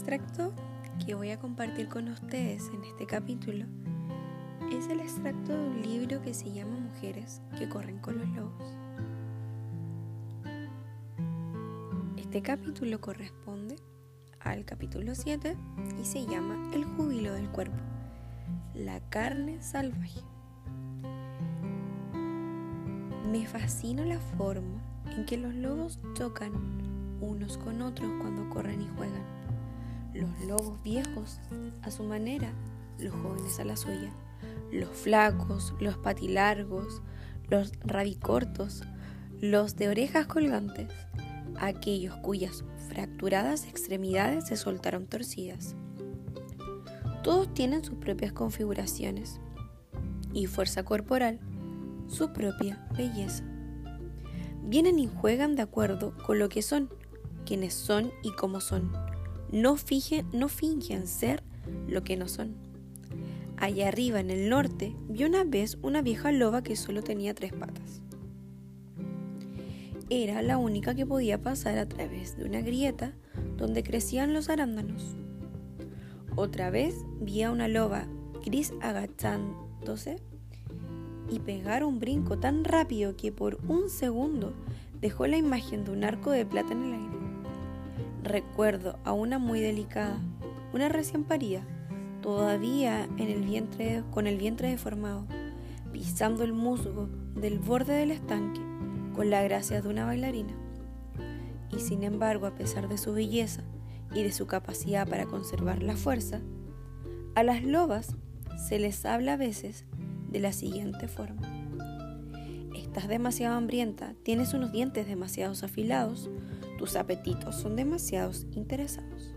extracto que voy a compartir con ustedes en este capítulo es el extracto de un libro que se llama Mujeres que corren con los lobos. Este capítulo corresponde al capítulo 7 y se llama El júbilo del cuerpo, la carne salvaje. Me fascina la forma en que los lobos chocan unos con otros cuando corren y juegan. Los lobos viejos a su manera, los jóvenes a la suya. Los flacos, los patilargos, los rabicortos, los de orejas colgantes, aquellos cuyas fracturadas extremidades se soltaron torcidas. Todos tienen sus propias configuraciones y fuerza corporal, su propia belleza. Vienen y juegan de acuerdo con lo que son, quienes son y cómo son. No, no fingen ser lo que no son. Allá arriba en el norte vi una vez una vieja loba que solo tenía tres patas. Era la única que podía pasar a través de una grieta donde crecían los arándanos. Otra vez vi a una loba gris agachándose y pegar un brinco tan rápido que por un segundo dejó la imagen de un arco de plata en el aire. Recuerdo a una muy delicada, una recién parida, todavía en el vientre, con el vientre deformado, pisando el musgo del borde del estanque con la gracia de una bailarina. Y sin embargo, a pesar de su belleza y de su capacidad para conservar la fuerza, a las lobas se les habla a veces de la siguiente forma. Estás demasiado hambrienta, tienes unos dientes demasiado afilados, tus apetitos son demasiado interesados.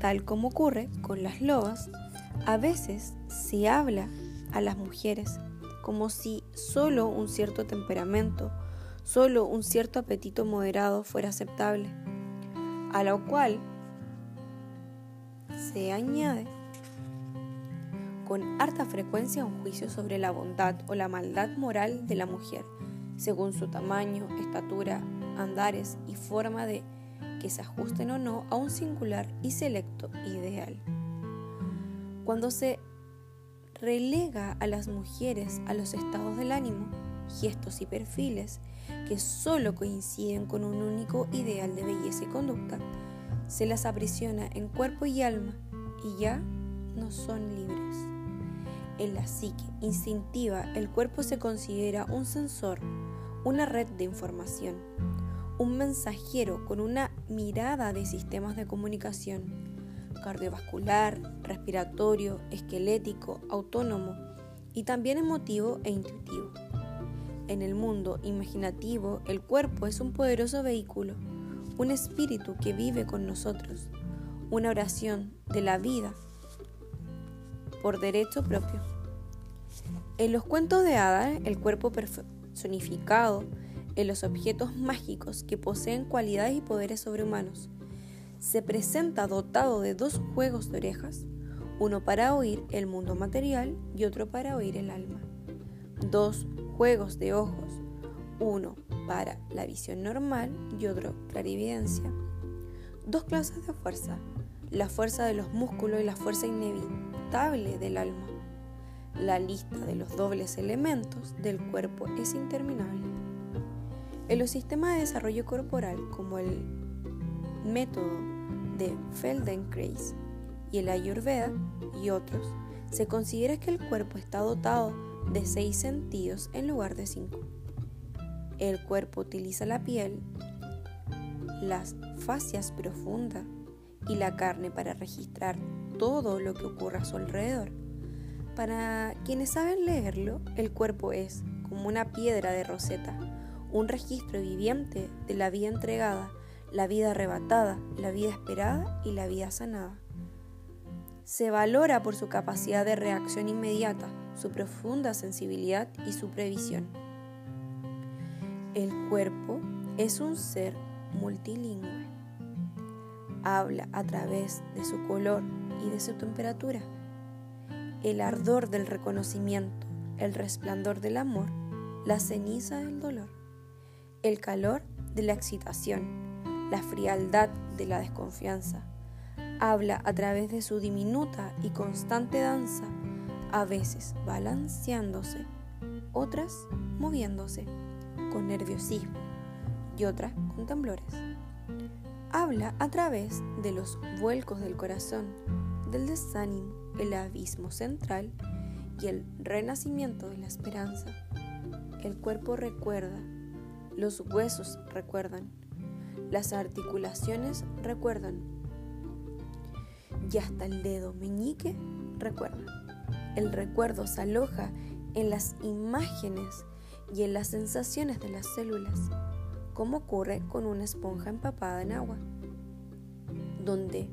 Tal como ocurre con las lobas, a veces se habla a las mujeres como si solo un cierto temperamento, solo un cierto apetito moderado fuera aceptable, a lo cual se añade con harta frecuencia un juicio sobre la bondad o la maldad moral de la mujer, según su tamaño, estatura, andares y forma de que se ajusten o no a un singular y selecto ideal. Cuando se relega a las mujeres a los estados del ánimo, gestos y perfiles que solo coinciden con un único ideal de belleza y conducta, se las aprisiona en cuerpo y alma y ya no son libres. En la psique instintiva, el cuerpo se considera un sensor, una red de información, un mensajero con una mirada de sistemas de comunicación cardiovascular, respiratorio, esquelético, autónomo y también emotivo e intuitivo. En el mundo imaginativo, el cuerpo es un poderoso vehículo, un espíritu que vive con nosotros, una oración de la vida por derecho propio. En los cuentos de hadas, el cuerpo personificado en los objetos mágicos que poseen cualidades y poderes sobrehumanos. Se presenta dotado de dos juegos de orejas, uno para oír el mundo material y otro para oír el alma. Dos juegos de ojos, uno para la visión normal y otro clarividencia. Dos clases de fuerza, la fuerza de los músculos y la fuerza inevitable del alma. La lista de los dobles elementos del cuerpo es interminable. En los sistemas de desarrollo corporal, como el método de Feldenkrais y el Ayurveda y otros, se considera que el cuerpo está dotado de seis sentidos en lugar de cinco. El cuerpo utiliza la piel, las fascias profundas y la carne para registrar todo lo que ocurre a su alrededor. Para quienes saben leerlo, el cuerpo es como una piedra de roseta un registro viviente de la vida entregada, la vida arrebatada, la vida esperada y la vida sanada. Se valora por su capacidad de reacción inmediata, su profunda sensibilidad y su previsión. El cuerpo es un ser multilingüe. Habla a través de su color y de su temperatura. El ardor del reconocimiento, el resplandor del amor, la ceniza del dolor el calor de la excitación, la frialdad de la desconfianza, habla a través de su diminuta y constante danza, a veces balanceándose, otras moviéndose con nerviosismo y otras con temblores. Habla a través de los vuelcos del corazón, del desánimo, el abismo central y el renacimiento de la esperanza. El cuerpo recuerda, los huesos recuerdan, las articulaciones recuerdan y hasta el dedo meñique recuerda. El recuerdo se aloja en las imágenes y en las sensaciones de las células, como ocurre con una esponja empapada en agua, donde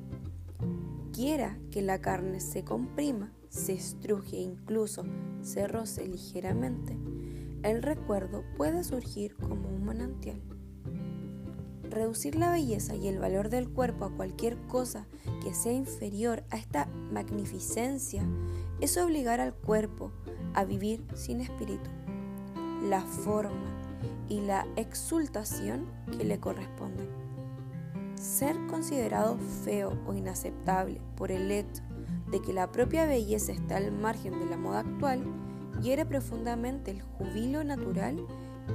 quiera que la carne se comprima, se estruje e incluso se roce ligeramente, el recuerdo puede surgir como un manantial. Reducir la belleza y el valor del cuerpo a cualquier cosa que sea inferior a esta magnificencia es obligar al cuerpo a vivir sin espíritu, la forma y la exultación que le corresponden. Ser considerado feo o inaceptable por el hecho de que la propia belleza está al margen de la moda actual hiere profundamente el jubilo natural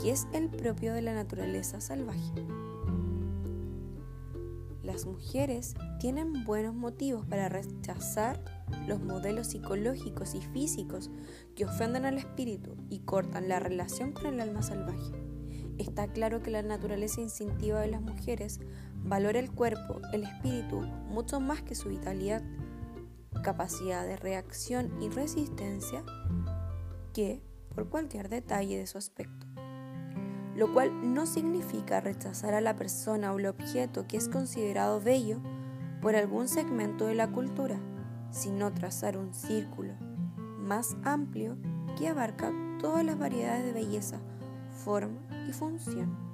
que es el propio de la naturaleza salvaje. Las mujeres tienen buenos motivos para rechazar los modelos psicológicos y físicos que ofenden al espíritu y cortan la relación con el alma salvaje. Está claro que la naturaleza instintiva de las mujeres valora el cuerpo, el espíritu, mucho más que su vitalidad, capacidad de reacción y resistencia que por cualquier detalle de su aspecto. Lo cual no significa rechazar a la persona o el objeto que es considerado bello por algún segmento de la cultura, sino trazar un círculo más amplio que abarca todas las variedades de belleza, forma y función.